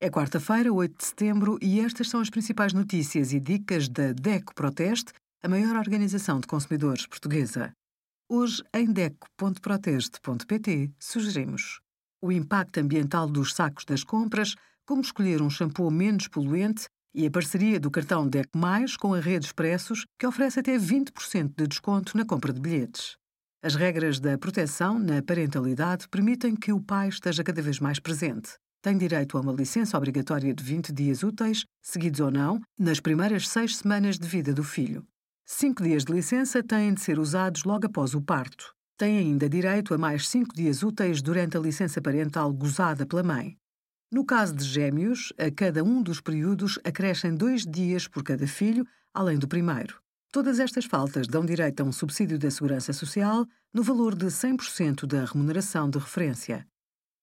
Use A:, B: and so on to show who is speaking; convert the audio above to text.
A: É quarta-feira, 8 de setembro, e estas são as principais notícias e dicas da DECO Proteste, a maior organização de consumidores portuguesa. Hoje, em DECO.proteste.pt, sugerimos o impacto ambiental dos sacos das compras, como escolher um shampoo menos poluente e a parceria do cartão DECO Mais com a rede Expressos, que oferece até 20% de desconto na compra de bilhetes. As regras da proteção na parentalidade permitem que o pai esteja cada vez mais presente tem direito a uma licença obrigatória de 20 dias úteis, seguidos ou não, nas primeiras seis semanas de vida do filho. Cinco dias de licença têm de ser usados logo após o parto. Tem ainda direito a mais cinco dias úteis durante a licença parental gozada pela mãe. No caso de gêmeos, a cada um dos períodos acrescem dois dias por cada filho, além do primeiro. Todas estas faltas dão direito a um subsídio da Segurança Social no valor de 100% da remuneração de referência.